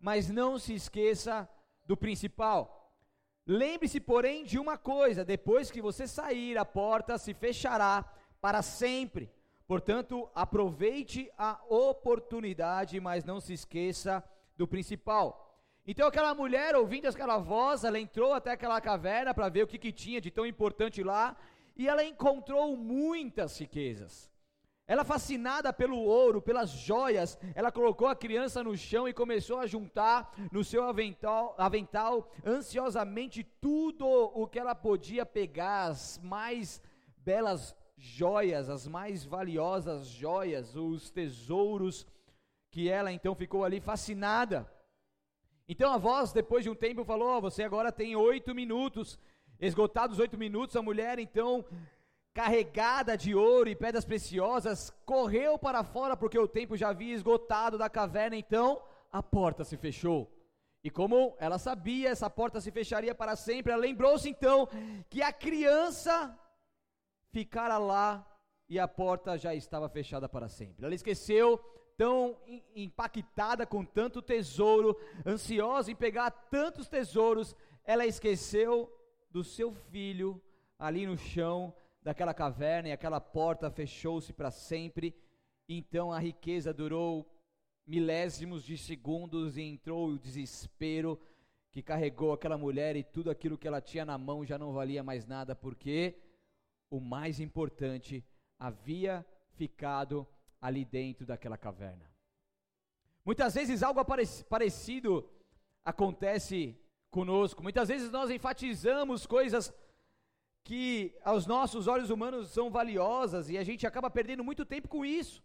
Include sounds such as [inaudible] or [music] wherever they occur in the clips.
mas não se esqueça do principal. Lembre-se, porém, de uma coisa: depois que você sair, a porta se fechará para sempre. Portanto, aproveite a oportunidade, mas não se esqueça do principal. Então aquela mulher, ouvindo aquela voz, ela entrou até aquela caverna para ver o que, que tinha de tão importante lá, e ela encontrou muitas riquezas. Ela, fascinada pelo ouro, pelas joias, ela colocou a criança no chão e começou a juntar no seu avental, avental ansiosamente tudo o que ela podia pegar, as mais belas joias, as mais valiosas joias, os tesouros, que ela então ficou ali fascinada. Então a voz, depois de um tempo, falou: oh, Você agora tem oito minutos. Esgotados oito minutos, a mulher então, carregada de ouro e pedras preciosas, correu para fora, porque o tempo já havia esgotado da caverna. Então a porta se fechou. E como ela sabia, essa porta se fecharia para sempre, ela lembrou-se então que a criança ficara lá e a porta já estava fechada para sempre. Ela esqueceu tão impactada com tanto tesouro, ansiosa em pegar tantos tesouros, ela esqueceu do seu filho ali no chão daquela caverna e aquela porta fechou-se para sempre. Então a riqueza durou milésimos de segundos e entrou o desespero que carregou aquela mulher e tudo aquilo que ela tinha na mão já não valia mais nada, porque o mais importante havia ficado ali dentro daquela caverna. Muitas vezes algo parecido acontece conosco. Muitas vezes nós enfatizamos coisas que aos nossos olhos humanos são valiosas e a gente acaba perdendo muito tempo com isso.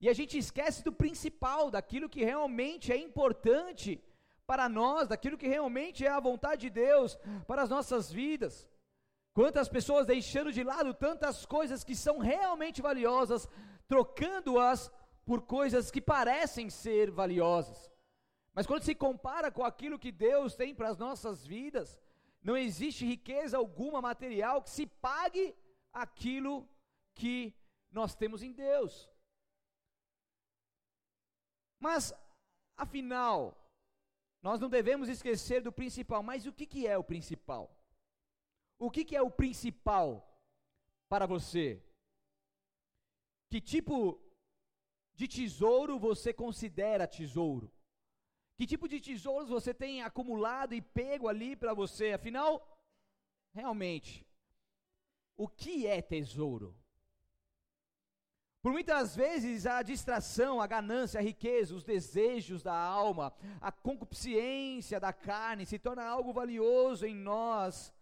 E a gente esquece do principal, daquilo que realmente é importante para nós, daquilo que realmente é a vontade de Deus para as nossas vidas. Quantas pessoas deixando de lado tantas coisas que são realmente valiosas trocando-as por coisas que parecem ser valiosas. Mas quando se compara com aquilo que Deus tem para as nossas vidas, não existe riqueza alguma material que se pague aquilo que nós temos em Deus. Mas, afinal, nós não devemos esquecer do principal. Mas o que, que é o principal? O que, que é o principal para você? Que tipo de tesouro você considera tesouro? Que tipo de tesouros você tem acumulado e pego ali para você? Afinal, realmente, o que é tesouro? Por muitas vezes a distração, a ganância, a riqueza, os desejos da alma, a concupiscência da carne se torna algo valioso em nós,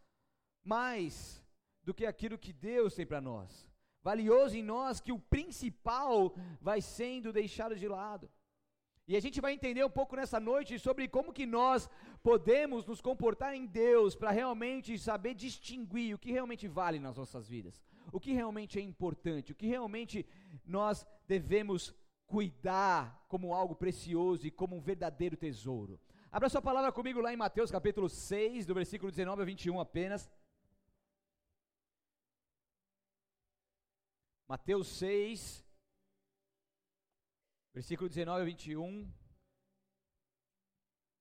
mais do que aquilo que Deus tem para nós valioso em nós que o principal vai sendo deixado de lado. E a gente vai entender um pouco nessa noite sobre como que nós podemos nos comportar em Deus para realmente saber distinguir o que realmente vale nas nossas vidas, o que realmente é importante, o que realmente nós devemos cuidar como algo precioso e como um verdadeiro tesouro. Abra sua palavra comigo lá em Mateus capítulo 6, do versículo 19 a 21 apenas. Mateus 6, versículo 19 a 21.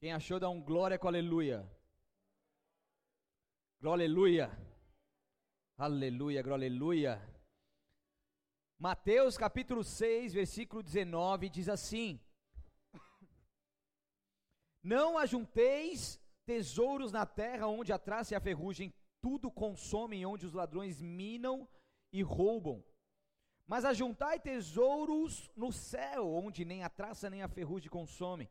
Quem achou, dá um glória com aleluia. Glória, aleluia. Aleluia, glória, aleluia. Mateus capítulo 6, versículo 19 diz assim: Não ajunteis tesouros na terra onde a traça e a ferrugem tudo consomem, onde os ladrões minam e roubam mas ajuntai tesouros no céu, onde nem a traça nem a ferrugem consomem,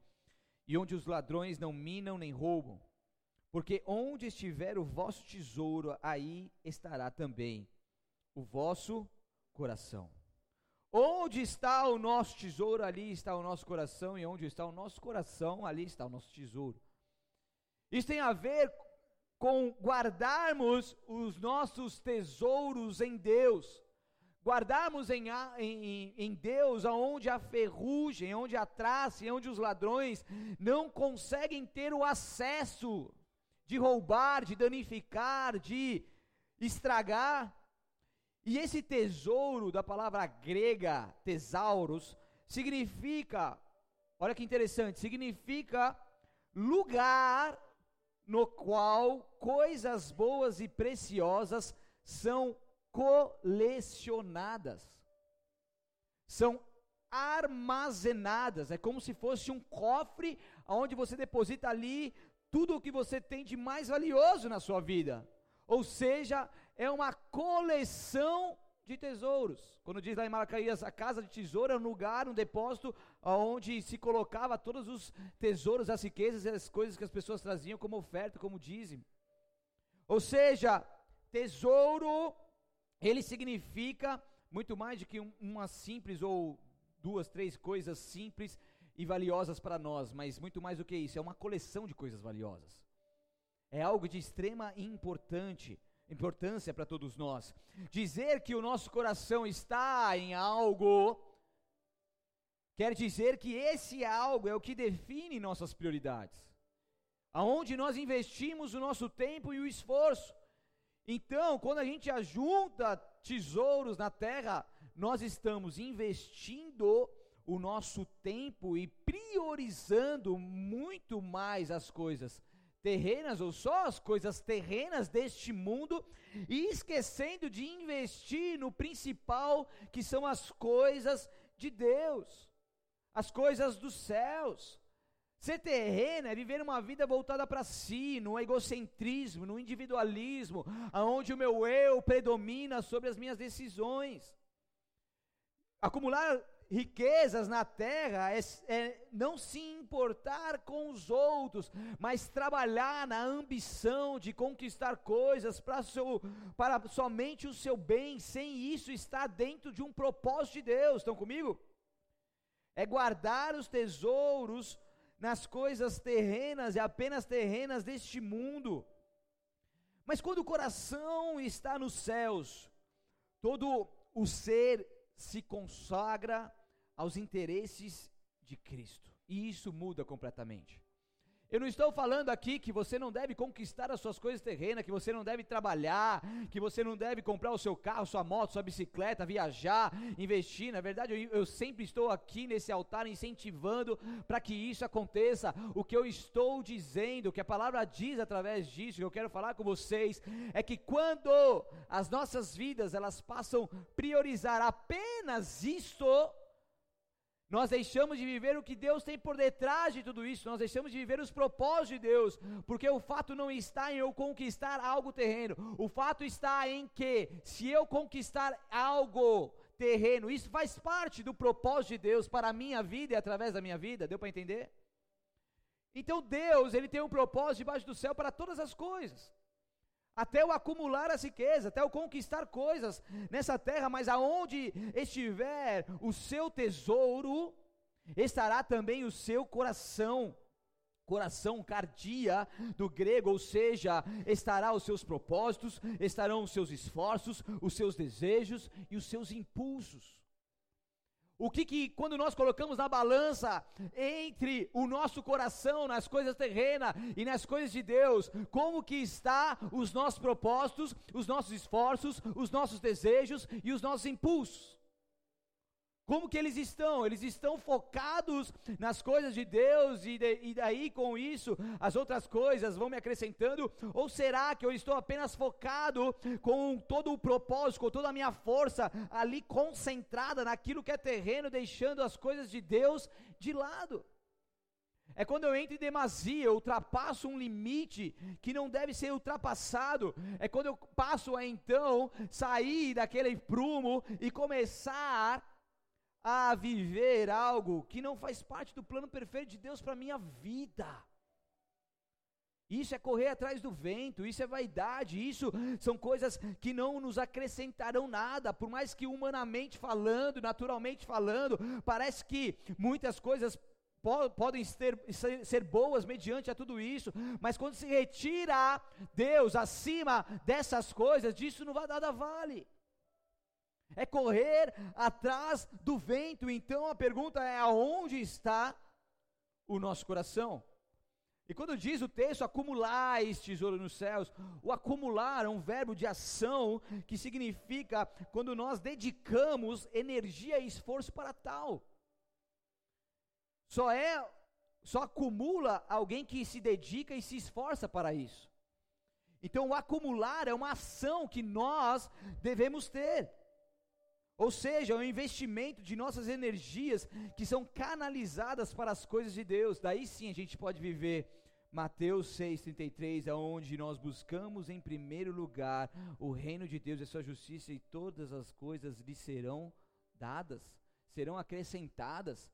e onde os ladrões não minam nem roubam. Porque onde estiver o vosso tesouro, aí estará também o vosso coração. Onde está o nosso tesouro, ali está o nosso coração, e onde está o nosso coração, ali está o nosso tesouro. Isso tem a ver com guardarmos os nossos tesouros em Deus guardarmos em, em, em Deus aonde a ferrugem, onde a traça e onde os ladrões não conseguem ter o acesso de roubar, de danificar, de estragar. E esse tesouro da palavra grega, tesauros, significa, olha que interessante, significa lugar no qual coisas boas e preciosas são colecionadas, são armazenadas. É como se fosse um cofre onde você deposita ali tudo o que você tem de mais valioso na sua vida. Ou seja, é uma coleção de tesouros. Quando diz lá em Malacaías, a casa de tesouro é um lugar, um depósito onde se colocava todos os tesouros, as riquezas e as coisas que as pessoas traziam como oferta, como dízimo. Ou seja, tesouro, ele significa muito mais do que uma simples ou duas, três coisas simples e valiosas para nós, mas muito mais do que isso, é uma coleção de coisas valiosas. É algo de extrema importante importância para todos nós. Dizer que o nosso coração está em algo quer dizer que esse algo é o que define nossas prioridades. Aonde nós investimos o nosso tempo e o esforço. Então, quando a gente ajunta tesouros na terra, nós estamos investindo o nosso tempo e priorizando muito mais as coisas terrenas ou só as coisas terrenas deste mundo e esquecendo de investir no principal, que são as coisas de Deus, as coisas dos céus. Ser terreno é viver uma vida voltada para si, no egocentrismo, no individualismo, aonde o meu eu predomina sobre as minhas decisões. Acumular riquezas na terra é, é, não se importar com os outros, mas trabalhar na ambição de conquistar coisas para, seu, para somente o seu bem, sem isso estar dentro de um propósito de Deus. Estão comigo? É guardar os tesouros nas coisas terrenas e apenas terrenas deste mundo. Mas quando o coração está nos céus, todo o ser se consagra aos interesses de Cristo. E isso muda completamente. Eu não estou falando aqui que você não deve conquistar as suas coisas terrenas, que você não deve trabalhar, que você não deve comprar o seu carro, sua moto, sua bicicleta, viajar, investir. Na verdade, eu, eu sempre estou aqui nesse altar incentivando para que isso aconteça. O que eu estou dizendo, o que a palavra diz através disso, que eu quero falar com vocês, é que quando as nossas vidas elas passam priorizar apenas isto, nós deixamos de viver o que Deus tem por detrás de tudo isso, nós deixamos de viver os propósitos de Deus, porque o fato não está em eu conquistar algo terreno, o fato está em que, se eu conquistar algo terreno, isso faz parte do propósito de Deus para a minha vida e através da minha vida, deu para entender? Então Deus, Ele tem um propósito debaixo do céu para todas as coisas até o acumular as riquezas, até o conquistar coisas nessa terra, mas aonde estiver o seu tesouro, estará também o seu coração. Coração cardia do grego, ou seja, estará os seus propósitos, estarão os seus esforços, os seus desejos e os seus impulsos. O que, que quando nós colocamos na balança entre o nosso coração nas coisas terrenas e nas coisas de Deus, como que está os nossos propósitos, os nossos esforços, os nossos desejos e os nossos impulsos? Como que eles estão? Eles estão focados nas coisas de Deus e, de, e, daí com isso as outras coisas vão me acrescentando? Ou será que eu estou apenas focado com todo o propósito, com toda a minha força ali concentrada naquilo que é terreno, deixando as coisas de Deus de lado? É quando eu entro em demasia, eu ultrapasso um limite que não deve ser ultrapassado. É quando eu passo a então sair daquele prumo e começar a viver algo que não faz parte do plano perfeito de Deus para minha vida. Isso é correr atrás do vento, isso é vaidade, isso são coisas que não nos acrescentarão nada, por mais que humanamente falando, naturalmente falando, parece que muitas coisas po podem ser, ser, ser boas mediante a tudo isso, mas quando se retira Deus acima dessas coisas, disso não vai nada vale é correr atrás do vento. Então a pergunta é: aonde está o nosso coração? E quando diz o texto acumular esse tesouro nos céus, o acumular é um verbo de ação que significa quando nós dedicamos energia e esforço para tal. Só é só acumula alguém que se dedica e se esforça para isso. Então, o acumular é uma ação que nós devemos ter. Ou seja, é um investimento de nossas energias que são canalizadas para as coisas de Deus. Daí sim a gente pode viver Mateus 6,33, aonde nós buscamos em primeiro lugar o reino de Deus e a sua justiça, e todas as coisas lhe serão dadas, serão acrescentadas.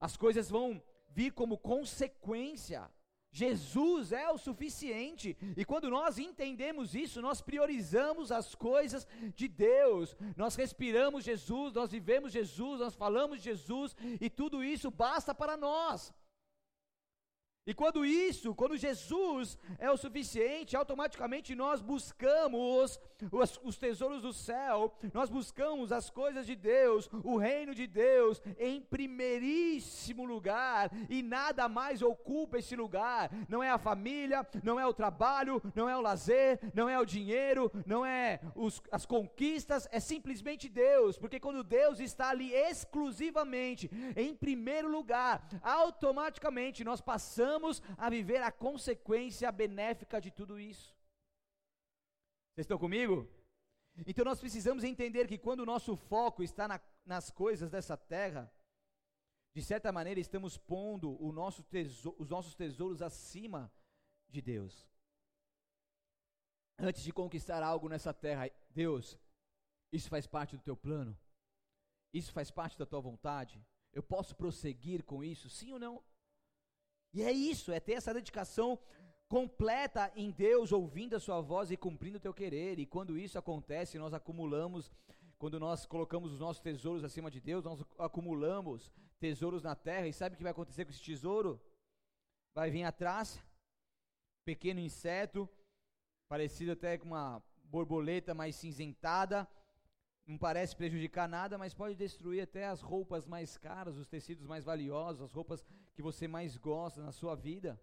As coisas vão vir como consequência Jesus é o suficiente, e quando nós entendemos isso, nós priorizamos as coisas de Deus, nós respiramos Jesus, nós vivemos Jesus, nós falamos Jesus, e tudo isso basta para nós. E quando isso, quando Jesus é o suficiente, automaticamente nós buscamos os, os, tesouros do céu, nós buscamos as coisas de Deus, o reino de Deus, em primeiríssimo lugar, e nada mais ocupa esse lugar. Não é a família, não é o trabalho, não é o lazer, não é o dinheiro, não é os, as conquistas, é simplesmente Deus, porque quando Deus está ali exclusivamente, em primeiro lugar, automaticamente nós passamos passamos a viver a consequência benéfica de tudo isso. Vocês estão comigo? Então nós precisamos entender que quando o nosso foco está na, nas coisas dessa terra, de certa maneira estamos pondo nosso tesouro, os nossos tesouros acima de Deus. Antes de conquistar algo nessa terra, Deus, isso faz parte do teu plano? Isso faz parte da tua vontade? Eu posso prosseguir com isso, sim ou não? E é isso, é ter essa dedicação completa em Deus, ouvindo a sua voz e cumprindo o teu querer. E quando isso acontece, nós acumulamos, quando nós colocamos os nossos tesouros acima de Deus, nós acumulamos tesouros na terra. E sabe o que vai acontecer com esse tesouro? Vai vir atrás, pequeno inseto, parecido até com uma borboleta mais cinzentada, não parece prejudicar nada, mas pode destruir até as roupas mais caras, os tecidos mais valiosos, as roupas que você mais gosta na sua vida.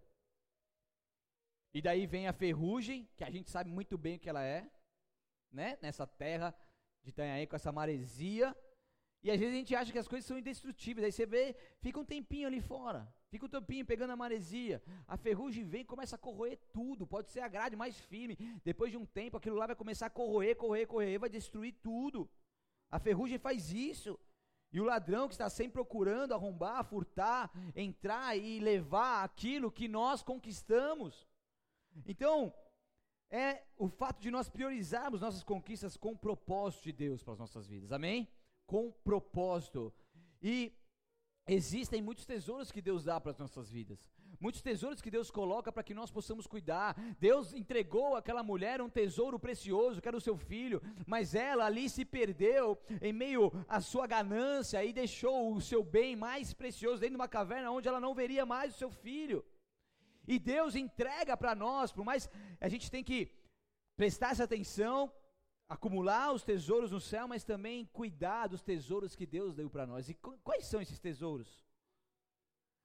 E daí vem a ferrugem, que a gente sabe muito bem o que ela é, né? Nessa terra de Itanhaém com essa maresia. E às vezes a gente acha que as coisas são indestrutíveis. Aí você vê, fica um tempinho ali fora. Fica um tempinho pegando a maresia. A ferrugem vem e começa a corroer tudo. Pode ser a grade mais firme. Depois de um tempo, aquilo lá vai começar a corroer, corroer, corroer, vai destruir tudo. A ferrugem faz isso. E o ladrão que está sempre procurando arrombar, furtar, entrar e levar aquilo que nós conquistamos. Então, é o fato de nós priorizarmos nossas conquistas com o propósito de Deus para as nossas vidas. Amém? com propósito. E existem muitos tesouros que Deus dá para as nossas vidas. Muitos tesouros que Deus coloca para que nós possamos cuidar. Deus entregou àquela mulher um tesouro precioso, que era o seu filho, mas ela ali se perdeu em meio à sua ganância e deixou o seu bem mais precioso dentro de uma caverna onde ela não veria mais o seu filho. E Deus entrega para nós, por mais a gente tem que prestar essa atenção, acumular os tesouros no céu, mas também cuidar dos tesouros que Deus deu para nós. E quais são esses tesouros?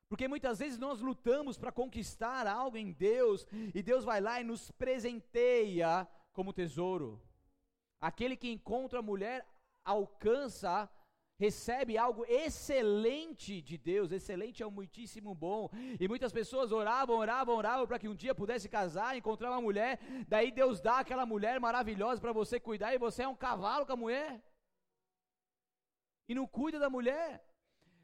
Porque muitas vezes nós lutamos para conquistar algo em Deus e Deus vai lá e nos presenteia como tesouro. Aquele que encontra a mulher alcança recebe algo excelente de Deus, excelente é um muitíssimo bom. E muitas pessoas oravam, oravam, oravam para que um dia pudesse casar, encontrar uma mulher, daí Deus dá aquela mulher maravilhosa para você cuidar e você é um cavalo com a mulher. E não cuida da mulher.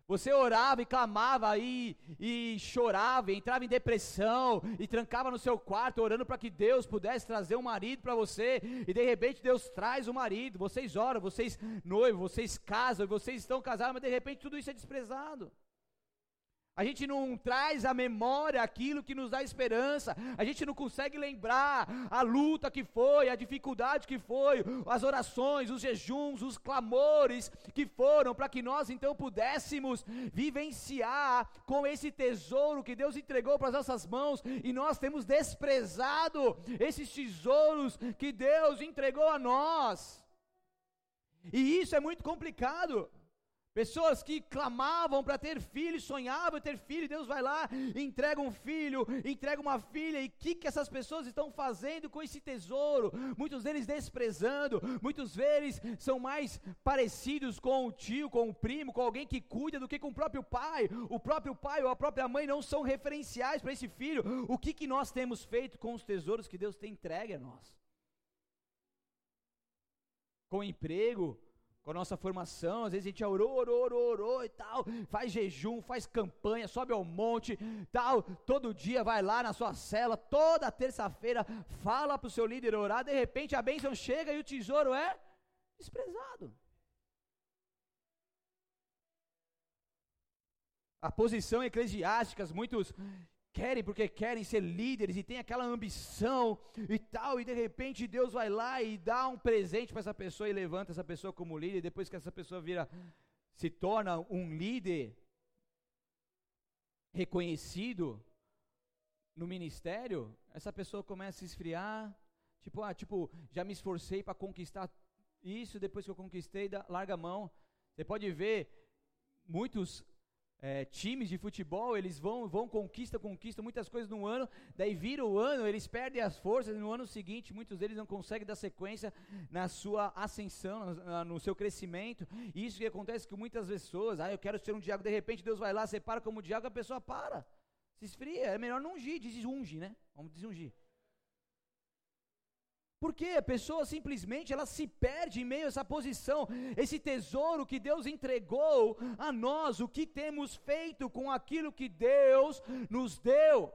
Você orava e clamava e, e chorava, e entrava em depressão e trancava no seu quarto orando para que Deus pudesse trazer um marido para você. E de repente Deus traz o um marido. Vocês oram, vocês noivos, vocês casam, vocês estão casados, mas de repente tudo isso é desprezado. A gente não traz à memória aquilo que nos dá esperança. A gente não consegue lembrar a luta que foi, a dificuldade que foi, as orações, os jejuns, os clamores que foram para que nós então pudéssemos vivenciar com esse tesouro que Deus entregou para as nossas mãos e nós temos desprezado esses tesouros que Deus entregou a nós. E isso é muito complicado. Pessoas que clamavam para ter filho, sonhavam ter filho, Deus vai lá, entrega um filho, entrega uma filha, e o que, que essas pessoas estão fazendo com esse tesouro? Muitos deles desprezando, muitos deles são mais parecidos com o tio, com o primo, com alguém que cuida do que com o próprio pai. O próprio pai ou a própria mãe não são referenciais para esse filho. O que, que nós temos feito com os tesouros que Deus tem entregue a nós? Com emprego, com a nossa formação, às vezes a gente orou, orou, orou, orou e tal, faz jejum, faz campanha, sobe ao monte, tal, todo dia vai lá na sua cela, toda terça-feira fala para o seu líder orar, de repente a bênção chega e o tesouro é desprezado. A posição eclesiástica, muitos querem porque querem ser líderes e tem aquela ambição e tal, e de repente Deus vai lá e dá um presente para essa pessoa e levanta essa pessoa como líder, e depois que essa pessoa vira se torna um líder reconhecido no ministério, essa pessoa começa a esfriar, tipo, ah, tipo, já me esforcei para conquistar isso, depois que eu conquistei, larga a mão. Você pode ver muitos é, times de futebol, eles vão, vão, conquista, conquista muitas coisas no ano, daí vira o ano, eles perdem as forças, no ano seguinte, muitos deles não conseguem dar sequência na sua ascensão, no, seu crescimento, e isso que acontece com muitas pessoas, ah, eu quero ser um diácono, de repente Deus vai lá, separa como diácono, a pessoa para, se esfria, é melhor não ungir, desunge, né, vamos desungir. Porque a pessoa simplesmente ela se perde em meio a essa posição, esse tesouro que Deus entregou a nós, o que temos feito com aquilo que Deus nos deu.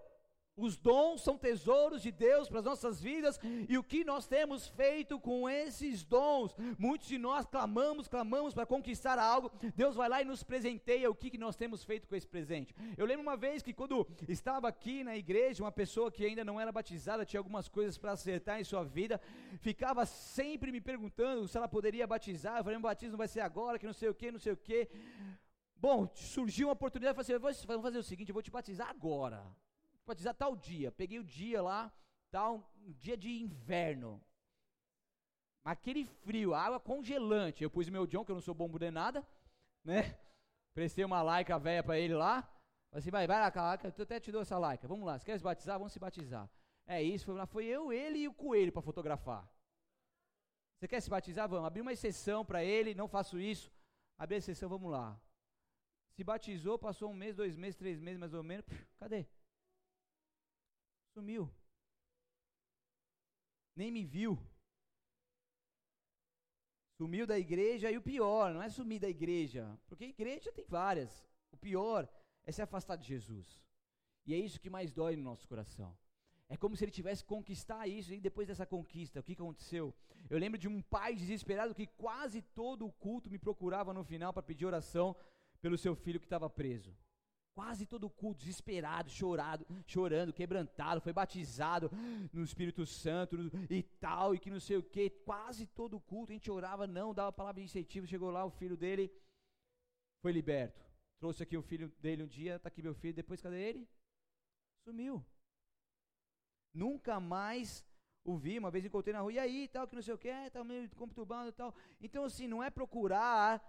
Os dons são tesouros de Deus para as nossas vidas e o que nós temos feito com esses dons? Muitos de nós clamamos, clamamos para conquistar algo, Deus vai lá e nos presenteia. O que, que nós temos feito com esse presente? Eu lembro uma vez que quando estava aqui na igreja, uma pessoa que ainda não era batizada, tinha algumas coisas para acertar em sua vida, ficava sempre me perguntando se ela poderia batizar. Eu falei, o batismo vai ser agora, que não sei o que, não sei o que. Bom, surgiu uma oportunidade, eu falei assim, vamos fazer o seguinte, eu vou te batizar agora batizar tal dia. Peguei o dia lá, tal, um dia de inverno. Aquele frio, água congelante. Eu pus meu John, que eu não sou bombo de nada, né? [laughs] Prestei uma laica velha para ele lá. Falei assim, vai, vai lá, calaca, eu até te dou essa laica. Vamos lá, se quer se batizar, vamos se batizar. É isso, foi lá, foi eu, ele e o coelho para fotografar. Você quer se batizar? Vamos. Abri uma exceção para ele, não faço isso. Abri a exceção, vamos lá. Se batizou, passou um mês, dois meses, três meses mais ou menos. Cadê? Sumiu. Nem me viu. Sumiu da igreja e o pior, não é sumir da igreja, porque igreja tem várias. O pior é se afastar de Jesus. E é isso que mais dói no nosso coração. É como se ele tivesse conquistar isso, e depois dessa conquista, o que aconteceu? Eu lembro de um pai desesperado que quase todo o culto me procurava no final para pedir oração pelo seu filho que estava preso. Quase todo culto, desesperado, chorado, chorando, quebrantado, foi batizado no Espírito Santo e tal, e que não sei o que. Quase todo culto, a gente orava, não, dava palavra de incentivo. Chegou lá, o filho dele foi liberto. Trouxe aqui o filho dele um dia, está aqui meu filho, depois cadê ele? Sumiu. Nunca mais o vi, uma vez encontrei na rua, e aí, tal, que não sei o que, é, tá meio conturbado e tal. Então, assim, não é procurar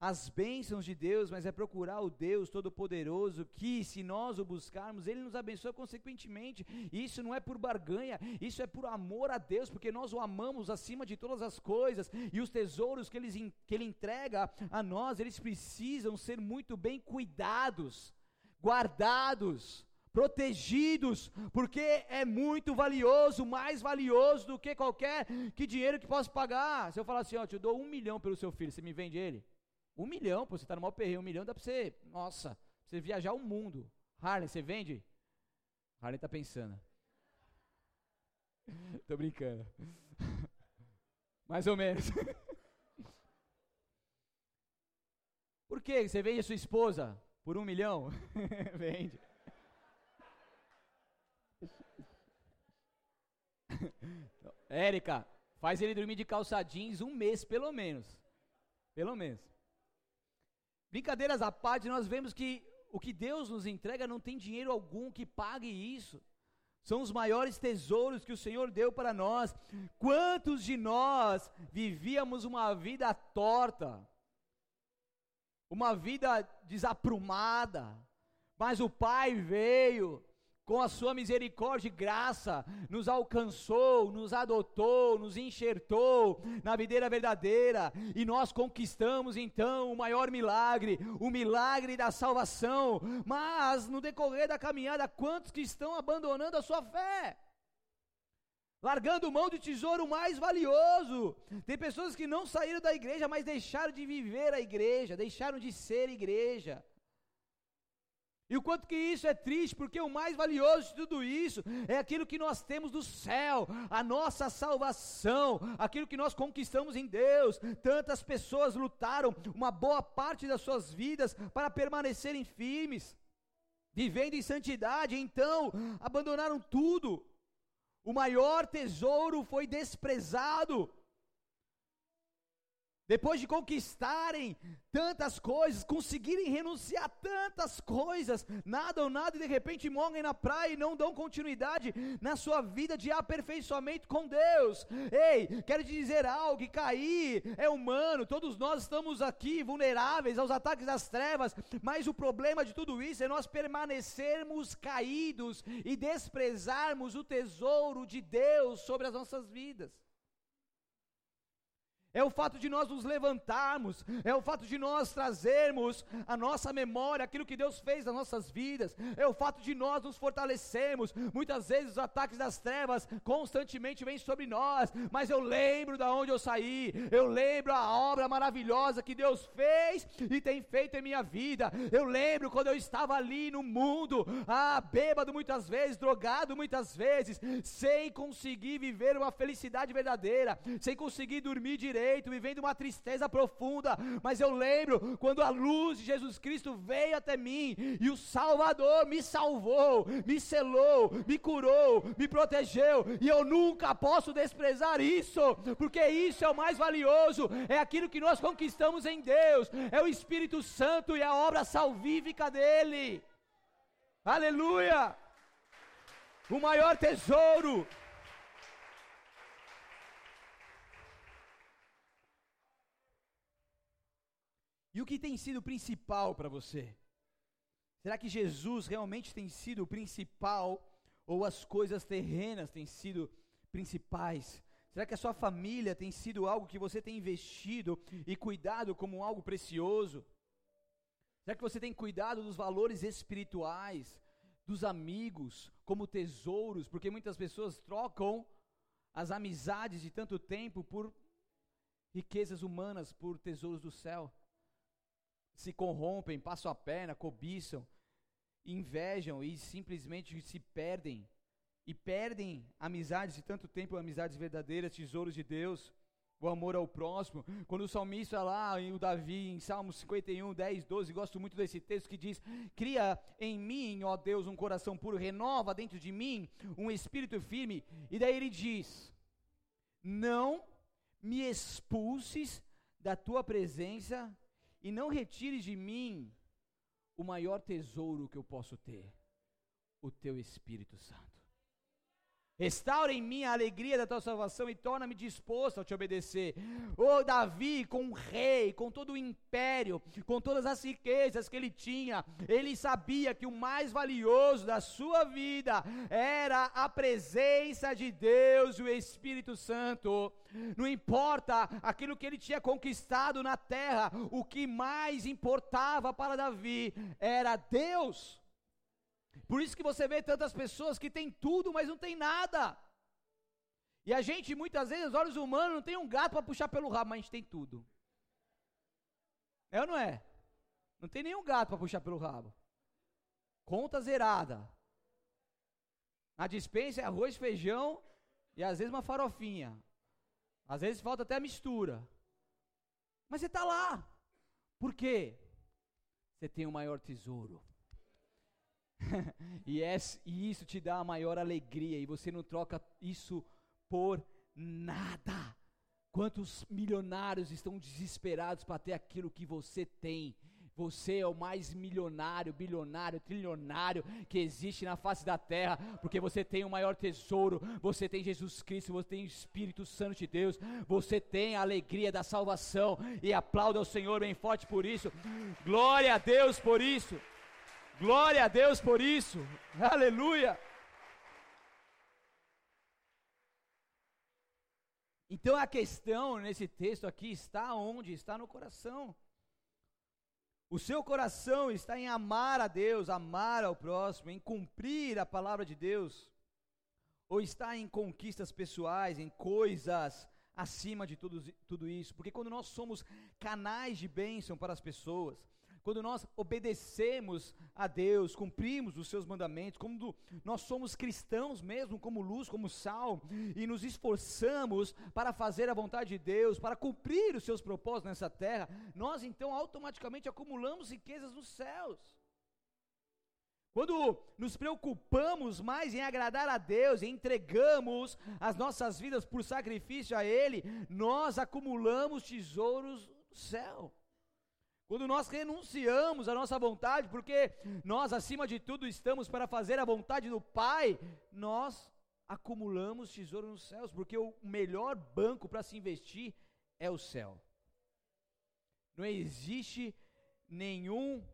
as bênçãos de Deus, mas é procurar o Deus Todo-Poderoso, que se nós o buscarmos, Ele nos abençoa consequentemente. Isso não é por barganha, isso é por amor a Deus, porque nós o amamos acima de todas as coisas, e os tesouros que Ele, que ele entrega a nós, eles precisam ser muito bem cuidados, guardados, protegidos, porque é muito valioso, mais valioso do que qualquer que dinheiro que possa pagar. Se eu falar assim, ó, te dou um milhão pelo seu filho, você me vende ele? Um milhão, pô, você tá no maior perreio, um milhão dá pra você, nossa, pra você viajar o mundo. Harley, você vende? Harley tá pensando. [laughs] Tô brincando. [laughs] Mais ou menos. [laughs] Por que você vende a sua esposa por um milhão? vende. Érica, faz ele dormir de calça jeans um mês, pelo menos. Pelo menos. Brincadeiras à parte, nós vemos que o que Deus nos entrega não tem dinheiro algum que pague isso. São os maiores tesouros que o Senhor deu para nós. Quantos de nós vivíamos uma vida torta? uma vida desaprumada, mas o Pai veio com a sua misericórdia e graça, nos alcançou, nos adotou, nos enxertou na videira verdadeira, e nós conquistamos então o maior milagre, o milagre da salvação. Mas no decorrer da caminhada, quantos que estão abandonando a sua fé? largando mão do tesouro mais valioso. Tem pessoas que não saíram da igreja, mas deixaram de viver a igreja, deixaram de ser igreja. E o quanto que isso é triste, porque o mais valioso de tudo isso é aquilo que nós temos do céu, a nossa salvação, aquilo que nós conquistamos em Deus. Tantas pessoas lutaram uma boa parte das suas vidas para permanecerem firmes, vivendo em santidade, então abandonaram tudo. O maior tesouro foi desprezado. Depois de conquistarem tantas coisas, conseguirem renunciar a tantas coisas, nada ou nada, e de repente morrem na praia e não dão continuidade na sua vida de aperfeiçoamento com Deus. Ei, quero te dizer algo: que cair é humano, todos nós estamos aqui vulneráveis aos ataques das trevas, mas o problema de tudo isso é nós permanecermos caídos e desprezarmos o tesouro de Deus sobre as nossas vidas é o fato de nós nos levantarmos, é o fato de nós trazermos a nossa memória, aquilo que Deus fez nas nossas vidas, é o fato de nós nos fortalecermos. Muitas vezes os ataques das trevas constantemente vêm sobre nós, mas eu lembro da onde eu saí, eu lembro a obra maravilhosa que Deus fez e tem feito em minha vida. Eu lembro quando eu estava ali no mundo, ah, bêbado muitas vezes, drogado muitas vezes, sem conseguir viver uma felicidade verdadeira, sem conseguir dormir direito vivendo uma tristeza profunda, mas eu lembro quando a luz de Jesus Cristo veio até mim e o Salvador me salvou, me selou, me curou, me protegeu, e eu nunca posso desprezar isso, porque isso é o mais valioso, é aquilo que nós conquistamos em Deus, é o Espírito Santo e a obra salvífica dele. Aleluia! O maior tesouro E o que tem sido principal para você? Será que Jesus realmente tem sido o principal ou as coisas terrenas têm sido principais? Será que a sua família tem sido algo que você tem investido e cuidado como algo precioso? Será que você tem cuidado dos valores espirituais, dos amigos, como tesouros? Porque muitas pessoas trocam as amizades de tanto tempo por riquezas humanas, por tesouros do céu se corrompem, passam a perna, cobiçam, invejam e simplesmente se perdem. E perdem amizades de tanto tempo, amizades verdadeiras, tesouros de Deus, o amor ao próximo. Quando o salmista lá, e o Davi, em Salmos 51, 10, 12, gosto muito desse texto que diz: Cria em mim, ó Deus, um coração puro, renova dentro de mim um espírito firme. E daí ele diz: Não me expulses da tua presença e não retires de mim o maior tesouro que eu posso ter, o teu Espírito Santo. Restaura em mim a alegria da tua salvação e torna-me disposto a te obedecer. Oh, Davi, com o rei, com todo o império, com todas as riquezas que ele tinha, ele sabia que o mais valioso da sua vida era a presença de Deus e o Espírito Santo. Não importa aquilo que ele tinha conquistado na terra, o que mais importava para Davi era Deus. Por isso que você vê tantas pessoas que têm tudo, mas não tem nada. E a gente, muitas vezes, os olhos humanos, não tem um gato para puxar pelo rabo, mas a gente tem tudo. É ou não é? Não tem nenhum gato para puxar pelo rabo. Conta zerada. A dispensa é arroz, feijão e às vezes uma farofinha. Às vezes falta até a mistura. Mas você está lá. Por quê? Você tem o maior tesouro. [laughs] e, isso te dá a maior alegria, e você não troca isso por nada. Quantos milionários estão desesperados para ter aquilo que você tem? Você é o mais milionário, bilionário, trilionário que existe na face da terra, porque você tem o maior tesouro, você tem Jesus Cristo, você tem o Espírito Santo de Deus, você tem a alegria da salvação, e aplauda ao Senhor bem forte por isso. Glória a Deus por isso. Glória a Deus por isso. Aleluia. Então a questão nesse texto aqui está onde? Está no coração. O seu coração está em amar a Deus, amar ao próximo, em cumprir a palavra de Deus, ou está em conquistas pessoais, em coisas acima de tudo, tudo isso? Porque quando nós somos canais de bênção para as pessoas, quando nós obedecemos a Deus, cumprimos os seus mandamentos, quando nós somos cristãos mesmo, como luz, como sal, e nos esforçamos para fazer a vontade de Deus, para cumprir os seus propósitos nessa terra, nós então automaticamente acumulamos riquezas nos céus. Quando nos preocupamos mais em agradar a Deus, e entregamos as nossas vidas por sacrifício a Ele, nós acumulamos tesouros no céu. Quando nós renunciamos à nossa vontade, porque nós, acima de tudo, estamos para fazer a vontade do Pai, nós acumulamos tesouro nos céus, porque o melhor banco para se investir é o céu. Não existe nenhum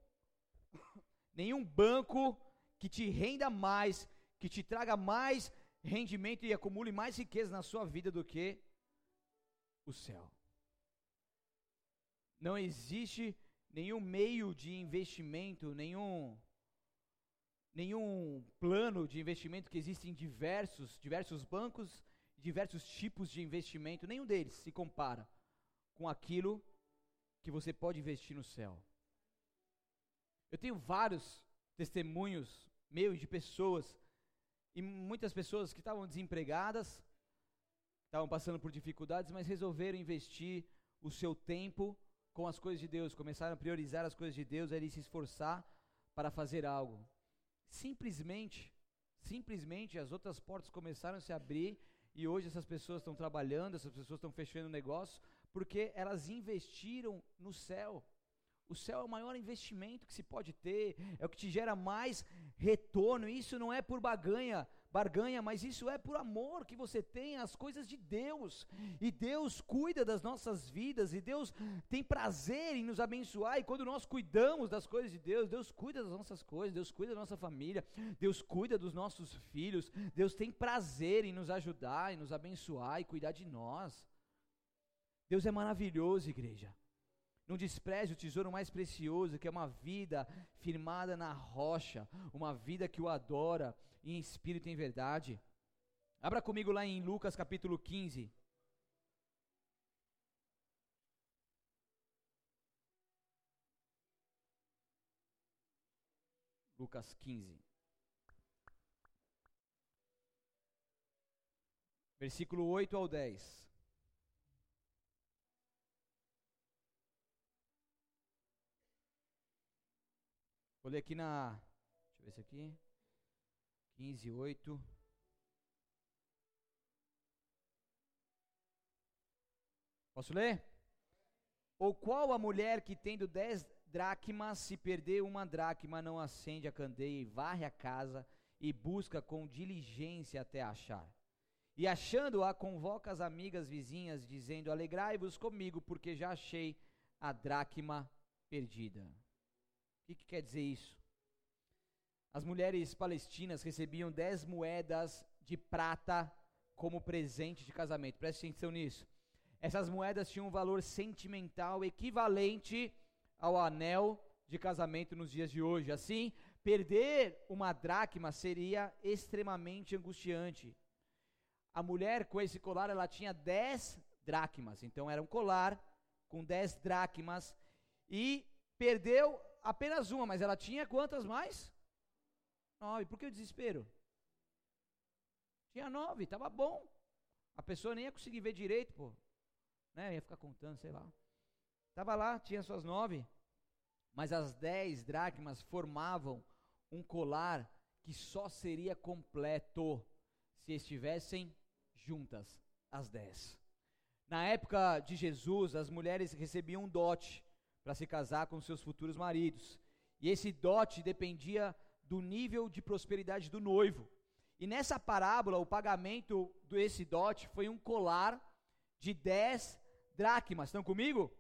nenhum banco que te renda mais, que te traga mais rendimento e acumule mais riqueza na sua vida do que o céu. Não existe nenhum meio de investimento, nenhum nenhum plano de investimento que existe em diversos, diversos bancos, diversos tipos de investimento, nenhum deles se compara com aquilo que você pode investir no céu. Eu tenho vários testemunhos meus de pessoas e muitas pessoas que estavam desempregadas, estavam passando por dificuldades, mas resolveram investir o seu tempo com as coisas de Deus, começaram a priorizar as coisas de Deus, a se esforçar para fazer algo. Simplesmente, simplesmente as outras portas começaram a se abrir e hoje essas pessoas estão trabalhando, essas pessoas estão fechando negócio, porque elas investiram no céu. O céu é o maior investimento que se pode ter, é o que te gera mais retorno. Isso não é por baganha, barganha, mas isso é por amor que você tem às coisas de Deus. E Deus cuida das nossas vidas, e Deus tem prazer em nos abençoar. E quando nós cuidamos das coisas de Deus, Deus cuida das nossas coisas, Deus cuida da nossa família, Deus cuida dos nossos filhos, Deus tem prazer em nos ajudar, em nos abençoar e cuidar de nós. Deus é maravilhoso, igreja. Não despreze o tesouro mais precioso, que é uma vida firmada na rocha, uma vida que o adora, em espírito e em verdade. Abra comigo lá em Lucas capítulo 15. Lucas 15. Versículo 8 ao 10. Vou ler aqui na. Deixa eu ver se aqui. 15, 8. Posso ler? Ou qual a mulher que tendo dez dracmas, se perder uma dracma, não acende a candeia e varre a casa e busca com diligência até achar? E achando-a, convoca as amigas vizinhas, dizendo: Alegrai-vos comigo, porque já achei a dracma perdida. Que, que quer dizer isso? As mulheres palestinas recebiam 10 moedas de prata como presente de casamento. Preste atenção nisso. Essas moedas tinham um valor sentimental equivalente ao anel de casamento nos dias de hoje. Assim, perder uma dracma seria extremamente angustiante. A mulher com esse colar, ela tinha 10 dracmas. Então era um colar com 10 dracmas e perdeu apenas uma, mas ela tinha quantas mais? Nove. Por que o desespero? Tinha nove, estava bom. A pessoa nem ia conseguir ver direito, pô. Né? Ia ficar contando, sei lá. Estava lá, tinha suas nove. Mas as dez dracmas formavam um colar que só seria completo se estivessem juntas as dez. Na época de Jesus, as mulheres recebiam um dote para se casar com seus futuros maridos. E esse dote dependia do nível de prosperidade do noivo. E nessa parábola, o pagamento desse dote foi um colar de 10 dracmas. Estão comigo?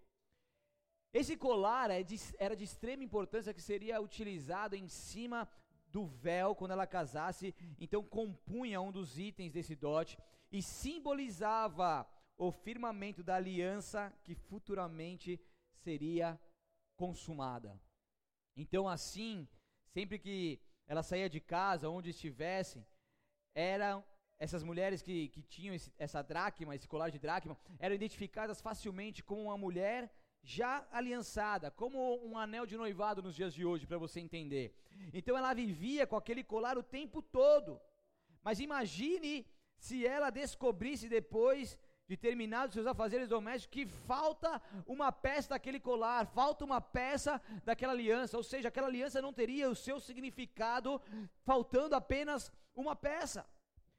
Esse colar é era de extrema importância que seria utilizado em cima do véu quando ela casasse, então compunha um dos itens desse dote e simbolizava o firmamento da aliança que futuramente seria consumada. Então, assim, sempre que ela saía de casa, onde estivesse, eram essas mulheres que, que tinham esse, essa dracma, esse colar de dracma, eram identificadas facilmente como uma mulher já aliançada, como um anel de noivado nos dias de hoje, para você entender. Então ela vivia com aquele colar o tempo todo. Mas imagine se ela descobrisse depois de terminados seus afazeres domésticos que falta uma peça daquele colar, falta uma peça daquela aliança, ou seja, aquela aliança não teria o seu significado faltando apenas uma peça.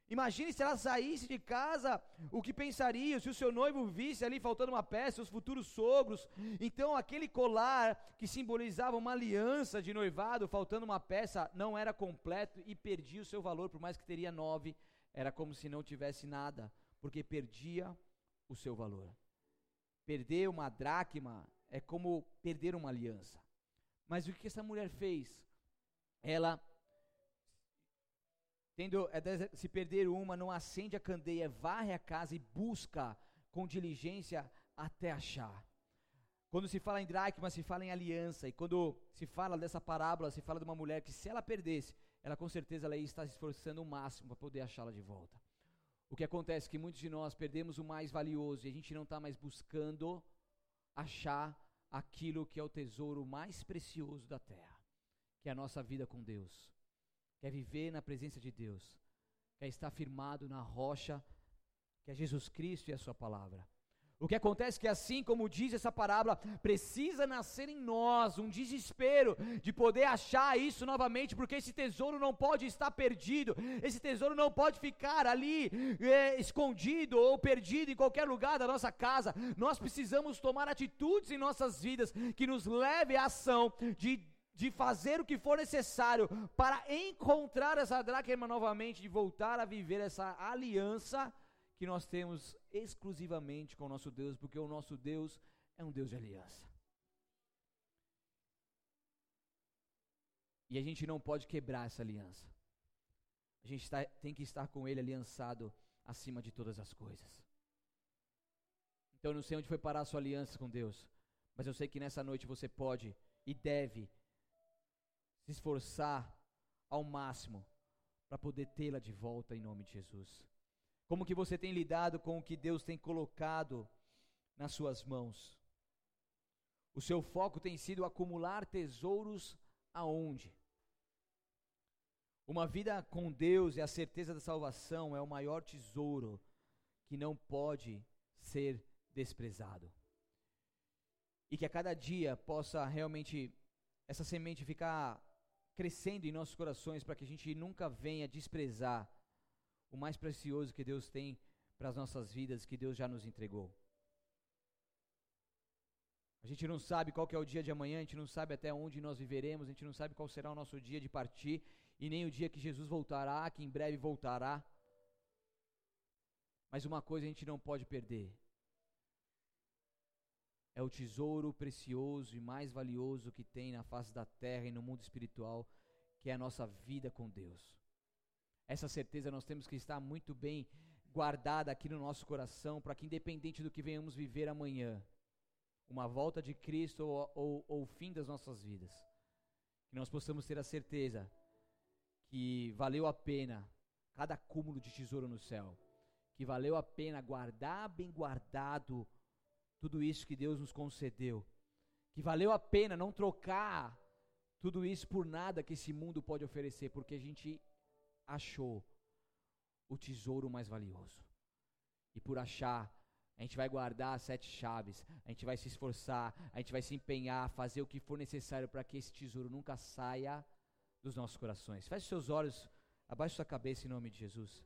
Imagine se ela saísse de casa, o que pensariam, se o seu noivo visse ali faltando uma peça, os futuros sogros. Então, aquele colar que simbolizava uma aliança de noivado, faltando uma peça, não era completo e perdia o seu valor, por mais que teria nove, era como se não tivesse nada, porque perdia o seu valor. Perder uma dracma é como perder uma aliança. Mas o que essa mulher fez? Ela Tendo, é, se perder uma, não acende a candeia, varre a casa e busca com diligência até achar. Quando se fala em dracma, se fala em aliança. E quando se fala dessa parábola, se fala de uma mulher que se ela perdesse, ela com certeza ela ia estar se esforçando o máximo para poder achá-la de volta. O que acontece é que muitos de nós perdemos o mais valioso e a gente não está mais buscando achar aquilo que é o tesouro mais precioso da terra, que é a nossa vida com Deus quer viver na presença de Deus, quer estar firmado na rocha que é Jesus Cristo e a Sua palavra. O que acontece é que, assim como diz essa parábola, precisa nascer em nós um desespero de poder achar isso novamente, porque esse tesouro não pode estar perdido, esse tesouro não pode ficar ali é, escondido ou perdido em qualquer lugar da nossa casa. Nós precisamos tomar atitudes em nossas vidas que nos leve à ação de de fazer o que for necessário para encontrar essa dracma novamente, de voltar a viver essa aliança que nós temos exclusivamente com o nosso Deus, porque o nosso Deus é um Deus de aliança. E a gente não pode quebrar essa aliança. A gente tá, tem que estar com Ele aliançado acima de todas as coisas. Então eu não sei onde foi parar a sua aliança com Deus, mas eu sei que nessa noite você pode e deve se esforçar ao máximo para poder tê-la de volta em nome de Jesus. Como que você tem lidado com o que Deus tem colocado nas suas mãos? O seu foco tem sido acumular tesouros aonde? Uma vida com Deus e a certeza da salvação é o maior tesouro que não pode ser desprezado. E que a cada dia possa realmente essa semente ficar crescendo em nossos corações para que a gente nunca venha desprezar o mais precioso que Deus tem para as nossas vidas, que Deus já nos entregou. A gente não sabe qual é o dia de amanhã, a gente não sabe até onde nós viveremos, a gente não sabe qual será o nosso dia de partir e nem o dia que Jesus voltará, que em breve voltará. Mas uma coisa a gente não pode perder: é o tesouro precioso e mais valioso que tem na face da terra e no mundo espiritual, que é a nossa vida com Deus. Essa certeza nós temos que estar muito bem guardada aqui no nosso coração, para que, independente do que venhamos viver amanhã, uma volta de Cristo ou, o fim das nossas vidas, que nós possamos ter a certeza que valeu a pena cada cúmulo de tesouro no céu, que valeu a pena guardar bem guardado tudo isso que Deus nos concedeu. Que valeu a pena não trocar tudo isso por nada que esse mundo pode oferecer, porque a gente achou o tesouro mais valioso. E por achar, a gente vai guardar as sete chaves, a gente vai se esforçar, a gente vai se empenhar, fazer o que for necessário para que esse tesouro nunca saia dos nossos corações. Feche seus olhos, abaixe sua cabeça em nome de Jesus.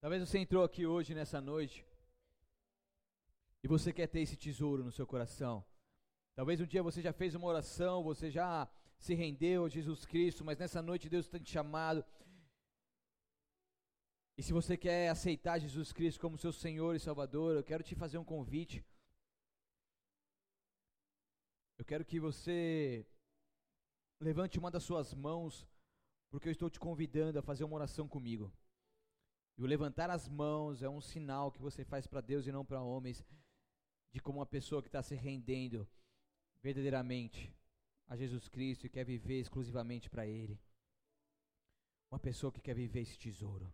Talvez você entrou aqui hoje nessa noite e você quer ter esse tesouro no seu coração. Talvez um dia você já fez uma oração, você já se rendeu a Jesus Cristo, mas nessa noite Deus tem te chamado. E se você quer aceitar Jesus Cristo como seu Senhor e Salvador, eu quero te fazer um convite. Eu quero que você levante uma das suas mãos, porque eu estou te convidando a fazer uma oração comigo. E o levantar as mãos é um sinal que você faz para Deus e não para homens, de como uma pessoa que está se rendendo verdadeiramente a Jesus Cristo e quer viver exclusivamente para Ele. Uma pessoa que quer viver esse tesouro.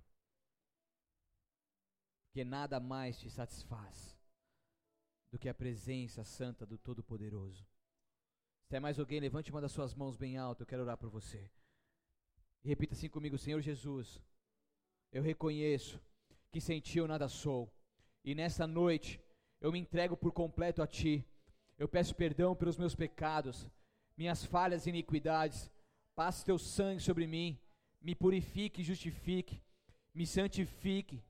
Porque nada mais te satisfaz do que a presença santa do Todo-Poderoso. Se é mais alguém, levante uma das suas mãos bem alto, eu quero orar por você. E repita assim comigo: Senhor Jesus, eu reconheço que sem ti eu nada sou, e nesta noite eu me entrego por completo a ti. Eu peço perdão pelos meus pecados, minhas falhas e iniquidades. Passe teu sangue sobre mim, me purifique e justifique, me santifique,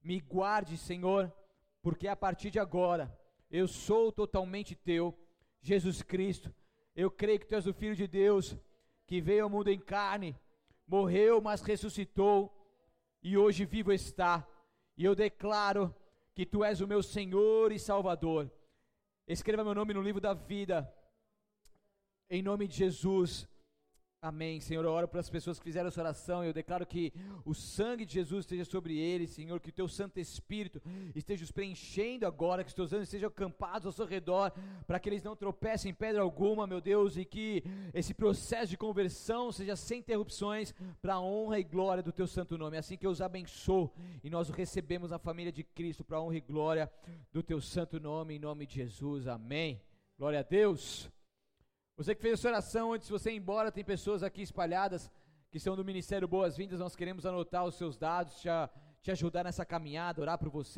me guarde, Senhor, porque a partir de agora eu sou totalmente teu, Jesus Cristo eu creio que tu és o Filho de Deus, que veio ao mundo em carne, morreu, mas ressuscitou, e hoje vivo está. E eu declaro que tu és o meu Senhor e Salvador. Escreva meu nome no livro da vida, em nome de Jesus. Amém. Senhor, eu oro para as pessoas que fizeram essa oração. Eu declaro que o sangue de Jesus esteja sobre eles, Senhor. Que o teu Santo Espírito esteja os preenchendo agora. Que os teus anjos estejam acampados ao seu redor. Para que eles não tropecem em pedra alguma, meu Deus. E que esse processo de conversão seja sem interrupções. Para a honra e glória do teu santo nome. É assim que eu os abençoo. E nós o recebemos na família de Cristo. Para a honra e glória do teu santo nome. Em nome de Jesus. Amém. Glória a Deus. Você que fez essa oração antes de você ir embora, tem pessoas aqui espalhadas que são do Ministério Boas-Vindas. Nós queremos anotar os seus dados, te, te ajudar nessa caminhada, orar por você.